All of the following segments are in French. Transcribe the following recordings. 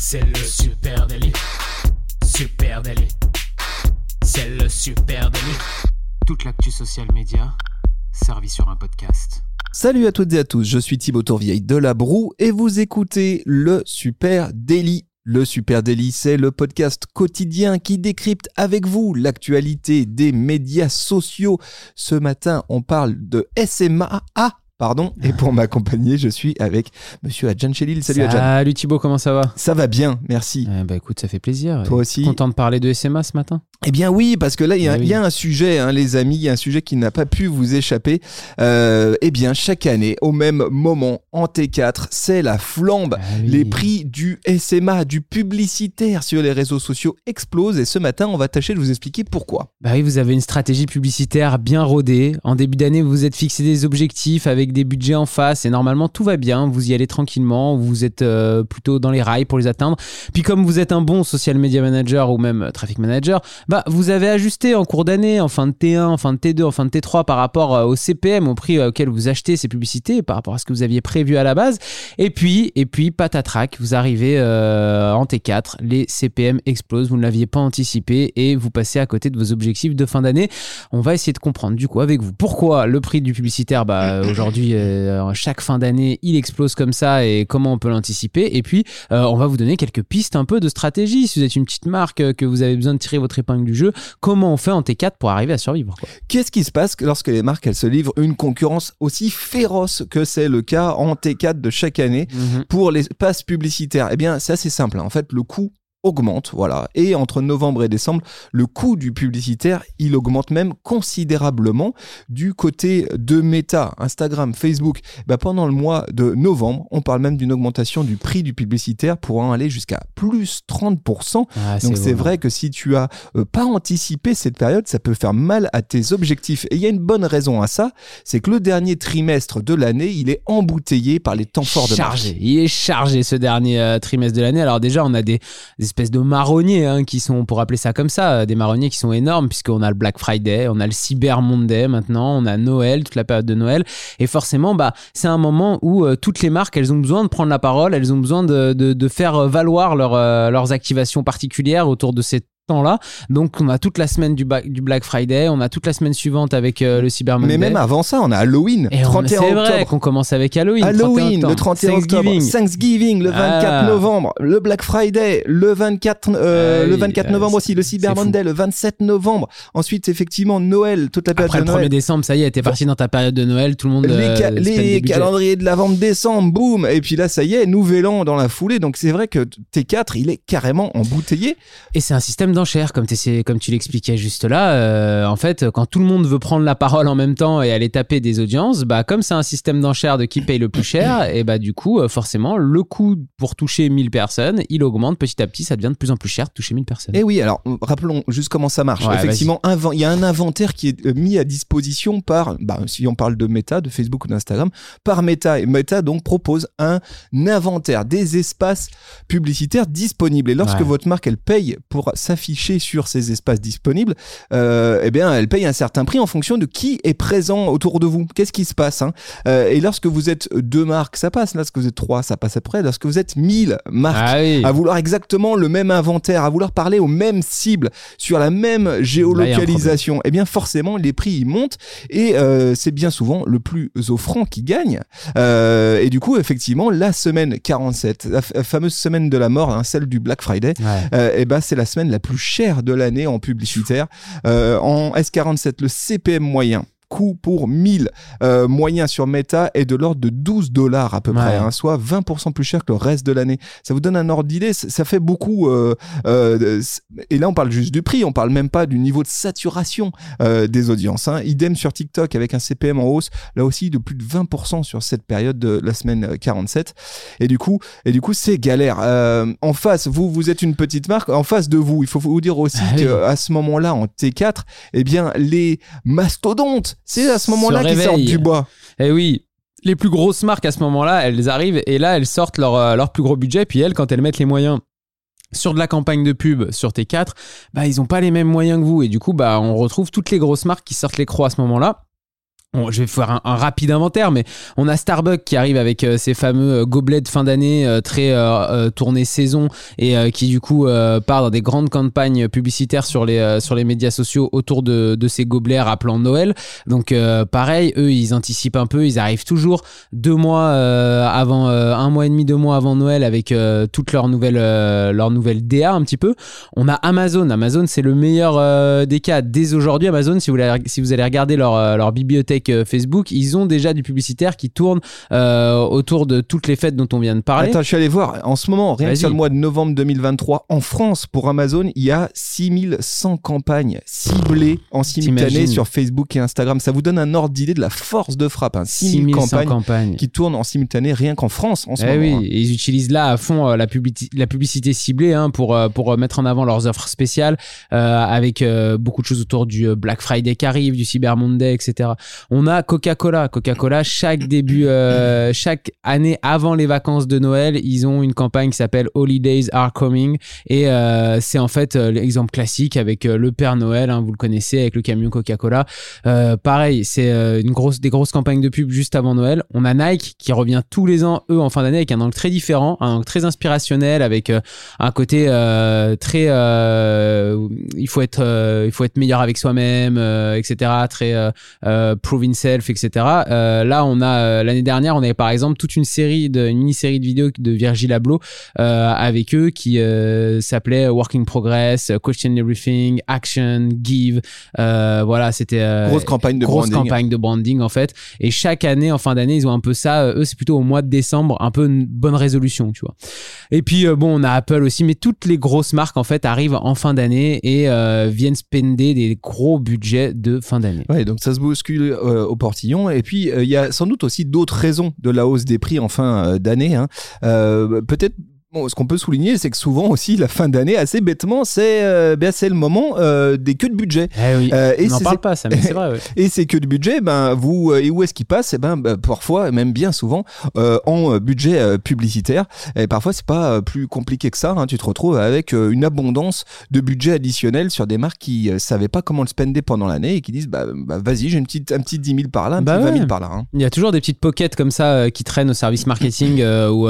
C'est le super délit. Super délit. C'est le super délit. Toute l'actu social média servie sur un podcast. Salut à toutes et à tous, je suis Thibaut Tourvieille de La Broue et vous écoutez le Super Daily. Le Super Daily, c'est le podcast quotidien qui décrypte avec vous l'actualité des médias sociaux. Ce matin, on parle de SMA. Pardon, et pour m'accompagner, je suis avec monsieur Adjan Chelil. Salut Adjan. Salut Thibaut, comment ça va? Ça va bien, merci. Eh bah écoute, ça fait plaisir. Toi aussi Content de parler de SMA ce matin? Eh bien oui, parce que là, il y, a- Eh oui. il y a un sujet, hein, les amis, il y a un sujet qui n'a pas pu vous échapper. Euh, eh bien, chaque année, au même moment, en T4, c'est la flambe. Ah oui. Les prix du SMA, du publicitaire sur les réseaux sociaux explosent et ce matin, on va tâcher de vous expliquer pourquoi. Bah oui, vous avez une stratégie publicitaire bien rodée. En début d'année, vous vous êtes fixé des objectifs avec des budgets en face et normalement tout va bien. Vous y allez tranquillement, vous êtes euh, plutôt dans les rails pour les atteindre. Puis comme vous êtes un bon social media manager ou même euh, traffic manager, bah vous avez ajusté en cours d'année, en fin de T1, en fin de T2, en fin de T3 par rapport euh, au CPM, au prix auquel vous achetez ces publicités, par rapport à ce que vous aviez prévu à la base. Et puis, et puis patatrac, vous arrivez en T4, les CPM explosent, vous ne l'aviez pas anticipé et vous passez à côté de vos objectifs de fin d'année. On va essayer de comprendre du coup avec vous pourquoi le prix du publicitaire, bah, aujourd'hui, euh, chaque fin d'année, il explose comme ça et comment on peut l'anticiper. Et puis, euh, on va vous donner quelques pistes un peu de stratégie. Si vous êtes une petite marque, euh, que vous avez besoin de tirer votre épingle du jeu, comment on fait en T4 pour arriver à survivre. Qu'est-ce qui se passe lorsque les marques elles se livrent une concurrence aussi féroce que c'est le cas en T4 de chaque année pour les passes publicitaires? Eh bien, c'est assez simple. En fait, le coût augmente, voilà. Et entre novembre et décembre, le coût du publicitaire, il augmente même considérablement du côté de Meta, Instagram, Facebook. Bah, pendant le mois de novembre, on parle même d'une augmentation du prix du publicitaire pour en aller jusqu'à plus 30%. Ah, Donc c'est vrai que si tu as euh, pas anticipé cette période, ça peut faire mal à tes objectifs. Et il y a une bonne raison à ça, c'est que le dernier trimestre de l'année, il est embouteillé par les temps forts de marché. chargé. Il est chargé ce dernier euh, trimestre de l'année. Alors déjà, on a des, des espèces de marronniers hein, qui sont, pour appeler ça comme ça, euh, des marronniers qui sont énormes puisqu'on a le Black Friday, on a le Cyber Monday maintenant, on a Noël, toute la période de Noël. Et forcément, bah, c'est un moment où euh, toutes les marques, elles ont besoin de prendre la parole, elles ont besoin de, de, faire euh, valoir leur, leurs activations particulières autour de ces temps-là. Donc on a toute la semaine du, Black Friday, on a toute la semaine suivante avec euh, le Cyber Monday. Mais même avant ça, on a Halloween, Et on- 31 c'est vrai qu'on commence avec Halloween. 31 Halloween, le 31 octobre, Thanksgiving. Thanksgiving, le 24 Ah. novembre, le Black Friday, le 24, euh, le oui, 24 euh, novembre aussi, le Cyber c'est fou. Monday, le 27 novembre. Ensuite, effectivement, Noël, toute la période Après de le Noël. 1er décembre, ça y est, t'es parti dans ta période de Noël, tout le monde les, euh, ca- les calendriers de la vente décembre, boum, et puis là ça y est, nouvel an dans la foulée. Donc c'est vrai que T4 il est carrément embouteillé. Et c'est un système d'enchères, comme, tu l'expliquais juste là. Euh, en fait, quand tout le monde veut prendre la parole en même temps et aller taper des audiences, bah, comme c'est un système d'enchères de qui paye le plus cher, et bah, du coup, euh, forcément, le coût pour toucher 1000 personnes, il augmente petit à petit, ça devient de plus en plus cher de toucher 1000 personnes. Et oui, alors rappelons juste comment ça marche. Ouais, Effectivement, il y a un inventaire qui est euh, mis à disposition par, bah, si on parle de Meta, de Facebook ou d'Instagram, par Meta. Et Meta donc propose un inventaire des espaces publicitaires disponibles. Et lorsque Ouais. votre marque elle paye pour sur ces espaces disponibles, euh, eh bien elle paye un certain prix en fonction de qui est présent autour de vous. Qu'est-ce qui se passe hein? Euh, Et lorsque vous êtes deux marques, ça passe. Lorsque vous êtes trois, ça passe après. Lorsque vous êtes mille marques Ah oui. à vouloir exactement le même inventaire, à vouloir parler aux mêmes cibles, sur la même géolocalisation, eh bien forcément les prix ils montent et euh, c'est bien souvent le plus offrant qui gagne. Euh, et du coup effectivement la semaine 47, la fameuse semaine de la mort, hein, celle du Black Friday, Ouais. eh ben c'est la semaine la plus chère de l'année en publicitaire. Euh, en S47 le CPM moyen coût pour 1000 euh, moyens sur Meta est de l'ordre de 12 dollars à peu Ouais. près, hein, soit 20% plus cher que le reste de l'année. Ça vous donne un ordre d'idée, ça fait beaucoup. euh, euh, et là, on parle juste du prix, on parle même pas du niveau de saturation euh, des audiences. hein. Idem sur TikTok avec un CPM en hausse, là aussi de plus de 20% sur cette période de la semaine euh, 47. Et du coup, et du coup, c'est galère. Euh, en face, vous, vous êtes une petite marque. En face de vous, il faut vous dire aussi Ah oui. que à ce moment-là, en T4, eh bien, les mastodontes, c'est à ce moment-là qu'ils sortent du bois. Eh oui. Les plus grosses marques à ce moment-là, elles arrivent et là, elles sortent leur, euh, leur plus gros budget. Puis elles, quand elles mettent les moyens sur de la campagne de pub sur T4, bah, ils n'ont pas les mêmes moyens que vous. Et du coup, bah, on retrouve toutes les grosses marques qui sortent les crocs à ce moment-là. Bon, je vais faire un, rapide inventaire, mais on a Starbucks qui arrive avec euh, ses fameux euh, gobelets de fin d'année euh, très euh, tournés saison et qui du coup part dans des grandes campagnes publicitaires sur les, médias sociaux autour de, ces gobelets rappelant Noël. Donc pareil, eux ils anticipent un peu, ils arrivent toujours deux mois avant, un mois et demi, deux mois avant Noël avec nouvelles, leurs nouvelles DA un petit peu. On a Amazon. Amazon c'est le meilleur des cas. Dès aujourd'hui, Amazon, si vous, si allez regarder leur, leur bibliothèque euh, Facebook, ils ont déjà du publicitaire qui tourne euh, autour de toutes les fêtes dont on vient de parler. Attends, je suis allé voir. En ce moment, rien que sur le mois de novembre 2023, en France, pour Amazon, il y a 6100 campagnes ciblées en simultané sur Facebook et Instagram. Ça vous donne un ordre d'idée de la force de frappe. Hein. 6000 campagnes, qui tournent en simultané rien qu'en France en ce eh moment. Oui, hein. ils utilisent là à fond euh, la, la publicité ciblée hein, pour, pour mettre en avant leurs offres spéciales avec beaucoup de choses autour du Black Friday qui arrive, du Cyber Monday, etc. On a Coca-Cola. Coca-Cola, chaque début, euh, chaque année avant les vacances de Noël, ils ont une campagne qui s'appelle Holidays Are Coming. Et euh, c'est en fait euh, l'exemple classique avec le Père Noël, hein, vous le connaissez, avec le camion Coca-Cola. pareil, c'est une grosse, des grosses campagnes de pub juste avant Noël. On a Nike qui revient tous les ans, eux, en fin d'année, avec un angle très différent, un angle très inspirationnel, avec un côté très. il, faut être, il faut être meilleur avec soi-même, etc. Très proving self, etc. Euh, là, on a euh, l'année dernière, on avait par exemple toute une série de une mini-série de vidéos de Virgil Abloh euh, avec eux qui s'appelait Working Progress, Question Everything, Action, Give. voilà, c'était grosse campagne de grosse branding. campagne de branding en fait. Et chaque année, en fin d'année, ils ont un peu ça. eux, c'est plutôt au mois de décembre, un peu une bonne résolution, tu vois. Et puis bon, on a Apple aussi, mais toutes les grosses marques en fait arrivent en fin d'année et viennent spender des gros budgets de fin d'année. Ouais, donc ça se bouscule au portillon. Et puis, euh, il y a sans doute aussi d'autres raisons de la hausse des prix en fin euh, d'année. Hein. Euh, peut-être Bon, ce qu'on peut souligner, c'est que souvent aussi, la fin d'année, assez bêtement, c'est euh, ben, le moment euh, des queues de budget. Eh oui. Euh, et on n'en parle pas, ça, mais c'est vrai. et ces queues de budget, ben, vous, et où est-ce qu'ils passent? Eh ben, ben, Parfois, même bien souvent, en budget publicitaire. Et parfois, c'est pas plus compliqué que ça. Hein. Tu te retrouves avec une abondance de budget additionnel sur des marques qui ne savaient pas comment le spender pendant l'année et qui disent bah, bah vas-y, j'ai une petite, un petit 10 000 par là, un bah petit 20 000 par là. Hein. Il y a toujours des petites pockets comme ça qui traînent au service marketing ou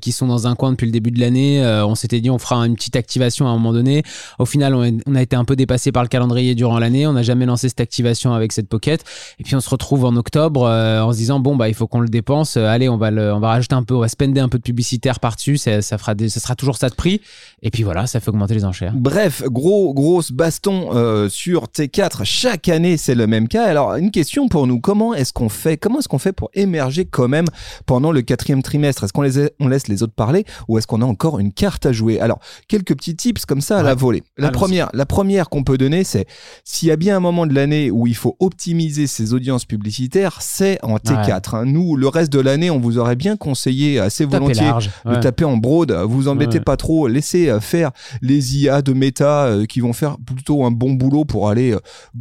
qui sont dans un coin depuis début de l'année. Euh, on s'était dit on fera une petite activation à un moment donné. Au final, on a été un peu dépassé par le calendrier durant l'année. On n'a jamais lancé cette activation avec cette pocket. Et puis on se retrouve en octobre euh, en se disant bon bah il faut qu'on le dépense. Euh, allez, on va le, on va rajouter un peu, on va spender un peu de publicitaire par-dessus. Ça, ça fera ça sera toujours ça de prix. Et puis voilà, ça fait augmenter les enchères. Bref, gros grosse baston sur T4 chaque année, c'est le même cas. Alors une question pour nous, comment est-ce qu'on fait Comment est-ce qu'on fait pour émerger quand même pendant le quatrième trimestre? Est-ce qu'on les on laisse les autres parler ou est-ce qu'on a encore une carte à jouer? Alors, quelques petits tips comme ça à la volée. La première, la première qu'on peut donner, c'est s'il y a bien un moment de l'année où il faut optimiser ses audiences publicitaires, c'est en T4. Hein. Nous, le reste de l'année, on vous aurait bien conseillé assez volontiers de taper en broad. Vous embêtez pas trop, laissez euh, faire les IA de méta euh, qui vont faire plutôt un bon boulot pour aller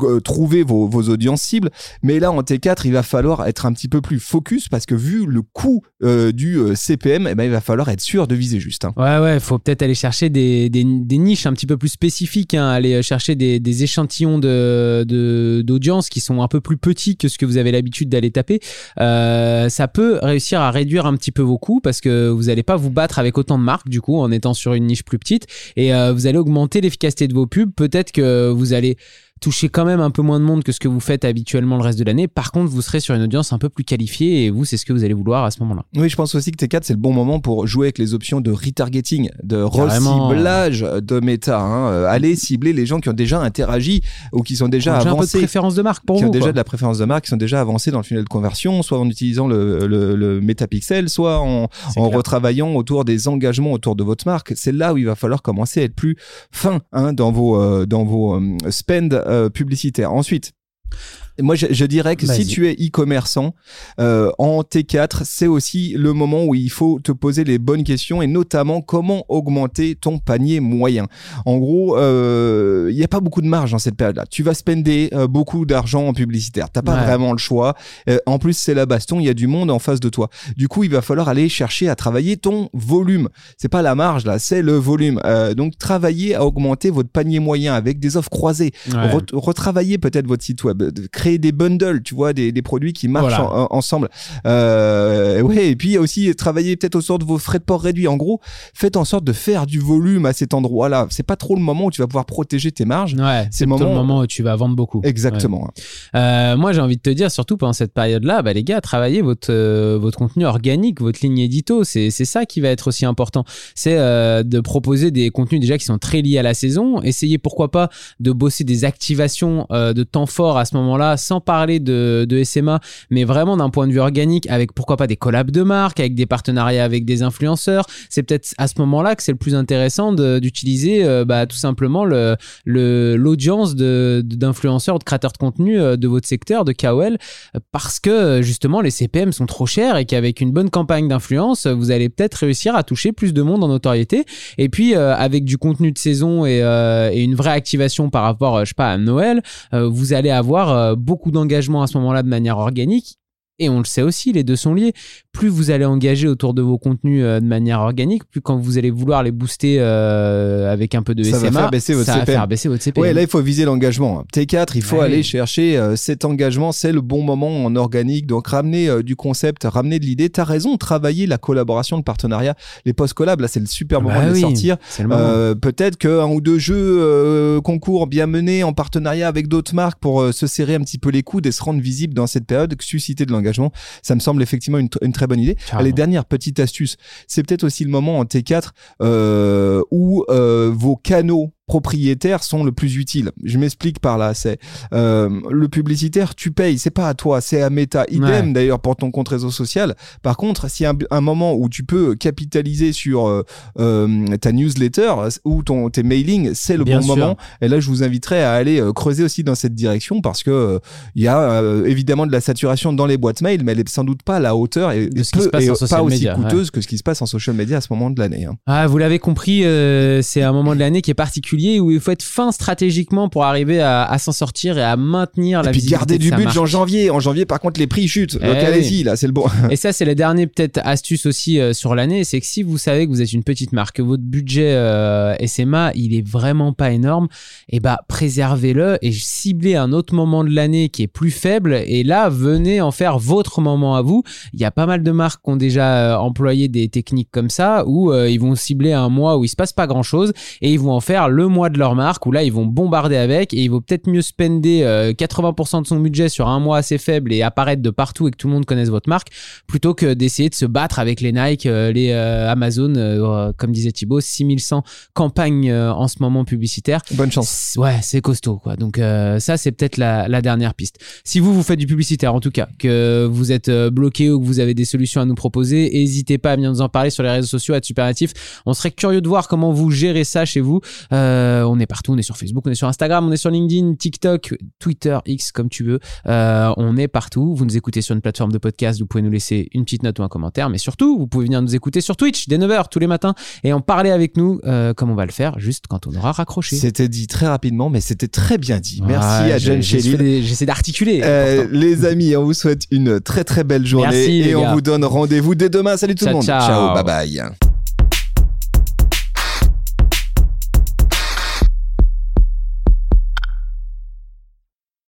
euh, trouver vos, audiences cibles. Mais là, en T4, il va falloir être un petit peu plus focus parce que vu le coût du CPM, eh ben, il va falloir être sûr de viser juste. Hein. Ouais, ouais, il faut peut-être aller chercher des, niches un petit peu plus spécifiques, hein, aller chercher des, échantillons d'audience qui sont un peu plus petits que ce que vous avez l'habitude d'aller taper. Euh, ça peut réussir à réduire un petit peu vos coûts parce que vous n'allez pas vous battre avec autant de marques du coup en étant sur une niche plus petite et euh, vous allez augmenter l'efficacité de vos pubs. Peut-être que vous allez toucher quand même un peu moins de monde que ce que vous faites habituellement le reste de l'année. Par contre, vous serez sur une audience un peu plus qualifiée et vous, c'est ce que vous allez vouloir à ce moment-là. Oui, je pense aussi que T4, c'est le bon moment pour jouer avec les options de retargeting, de reciblage de méta. Hein. Euh, allez cibler les gens qui ont déjà interagi ou qui sont déjà avancés. un peu de préférence de marque pour qui vous. Qui ont déjà de la préférence de marque, qui sont déjà avancés dans le funnel de conversion, soit en utilisant le, le, le métapixel, soit en, en retravaillant autour des engagements autour de votre marque. C'est là où il va falloir commencer à être plus fin hein, dans vos, euh, dans vos euh, spend publicitaires. Ensuite, moi, je, dirais que si tu es e-commerçant, euh, en T4, c'est aussi le moment où il faut te poser les bonnes questions et notamment comment augmenter ton panier moyen. En gros, euh, il n'y a pas beaucoup de marge dans cette période-là. Tu vas spender euh, beaucoup d'argent en publicitaire. T'as pas vraiment le choix. en plus, c'est la baston. Il y a du monde en face de toi. Du coup, il va falloir aller chercher à travailler ton volume. C'est pas la marge là, c'est le volume. donc, travailler à augmenter votre panier moyen avec des offres croisées. retravailler peut-être votre site web. Créer des bundles, tu vois, des, des produits qui marchent ensemble. Euh, ouais, et puis aussi travailler peut-être au sort de vos frais de port réduits. En gros, faites en sorte de faire du volume à cet endroit-là. C'est pas trop le moment où tu vas pouvoir protéger tes marges. Ouais, c'est le moment... le moment où tu vas vendre beaucoup. Exactement. Euh, moi, j'ai envie de te dire, surtout pendant cette période-là, bah, les gars, travaillez votre, euh, votre contenu organique, votre ligne édito. C'est ça qui va être aussi important. C'est euh, de proposer des contenus déjà qui sont très liés à la saison. Essayez pourquoi pas de bosser des activations de temps fort à ce moment-là, sans parler de, de SMA, mais vraiment d'un point de vue organique, avec pourquoi pas des collabs de marque, avec des partenariats avec des influenceurs. C'est peut-être à ce moment-là que c'est le plus intéressant d'utiliser bah, tout simplement le, le, l'audience d'influenceurs, de créateurs de contenu de votre secteur, de KOL, parce que justement les CPM sont trop chers et qu'avec une bonne campagne d'influence, vous allez peut-être réussir à toucher plus de monde en notoriété. Et puis euh, avec du contenu de saison et, euh, et, une vraie activation par rapport, je sais pas, à Noël, euh, vous allez avoir beaucoup d'engagement à ce moment-là de manière organique et on le sait aussi, les deux sont liés. Plus vous allez engager autour de vos contenus euh, de manière organique, plus quand vous allez vouloir les booster euh, avec un peu de ça SMA, va faire baisser votre ça va faire baisser votre CPM. Ouais, là il faut viser l'engagement. T4, il faut aller chercher euh, cet engagement, c'est le bon moment en organique. Donc ramener du concept, ramener de l'idée. T'as raison, travailler la collaboration, le partenariat, les post collabs. Là c'est le super moment bah de sortir. Peut-être qu'un ou deux jeux concours bien menés en partenariat avec d'autres marques pour se serrer un petit peu les coudes et se rendre visible dans cette période, susciter de l'engagement ça me semble effectivement une, très bonne idée. Les dernières petites astuces, c'est peut-être aussi le moment en T4 euh, où euh, vos canaux propriétaires sont le plus utiles. Je m'explique par là. C'est euh, le publicitaire, tu payes, c'est pas à toi, c'est à Meta. Idem d'ailleurs pour ton compte réseau social. Par contre, y a un, moment où tu peux capitaliser sur euh, euh, ta newsletter ou ton tes mailings, c'est le bon moment. Et là, je vous inviterai à aller creuser aussi dans cette direction parce que il y a évidemment de la saturation dans les boîtes mail, mais elle est sans doute pas à la hauteur et, pas aussi coûteuse que ce qui se passe en social media à ce moment de l'année. Hein. Ah, vous l'avez compris, c'est un moment de l'année qui est particulier où il faut être fin stratégiquement pour arriver à, s'en sortir et à maintenir la et puis garder du budget en janvier. En janvier, par contre, les prix chutent. Donc eh allez-y, là, c'est le bon. et ça, c'est la dernière peut-être astuce aussi euh, sur l'année, c'est que si vous savez que vous êtes une petite marque, que votre budget euh, SMA, il est vraiment pas énorme, et eh bah préservez-le et ciblez un autre moment de l'année qui est plus faible. Et là, venez en faire votre moment à vous. Il y a pas mal de marques qui ont déjà euh, employé des techniques comme ça où ils vont cibler un mois où il se passe pas grand chose et ils vont en faire le mois de leur marque où là ils vont bombarder avec et il vaut peut-être mieux spender 80% de son budget sur un mois assez faible et apparaître de partout et que tout le monde connaisse votre marque plutôt que d'essayer de se battre avec les Nike, euh, les euh, Amazon, euh, comme disait Thibaut, 6100 campagnes en ce moment publicitaires. Bonne chance. Ouais, c'est costaud quoi. Donc ça c'est peut-être la, la, dernière piste. Si vous vous faites du publicitaire en tout cas, que vous êtes bloqué ou que vous avez des solutions à nous proposer, n'hésitez pas à venir nous en parler sur les réseaux sociaux à Supernatif. On serait curieux de voir comment vous gérez ça chez vous. Euh, on est partout, on est sur Facebook, on est sur Instagram, on est sur LinkedIn, TikTok, Twitter, X, comme tu veux. Euh, on est partout. Vous nous écoutez sur une plateforme de podcast, vous pouvez nous laisser une petite note ou un commentaire, mais surtout, vous pouvez venir nous écouter sur Twitch dès 9h tous les matins et en parler avec nous, euh, comme on va le faire juste quand on aura raccroché. C'était dit très rapidement, mais c'était très bien dit. Merci à John Shelley. J'essaie d'articuler. les amis, on vous souhaite une très très belle journée et on vous donne rendez-vous dès demain. Salut tout le monde. Ciao, bye bye.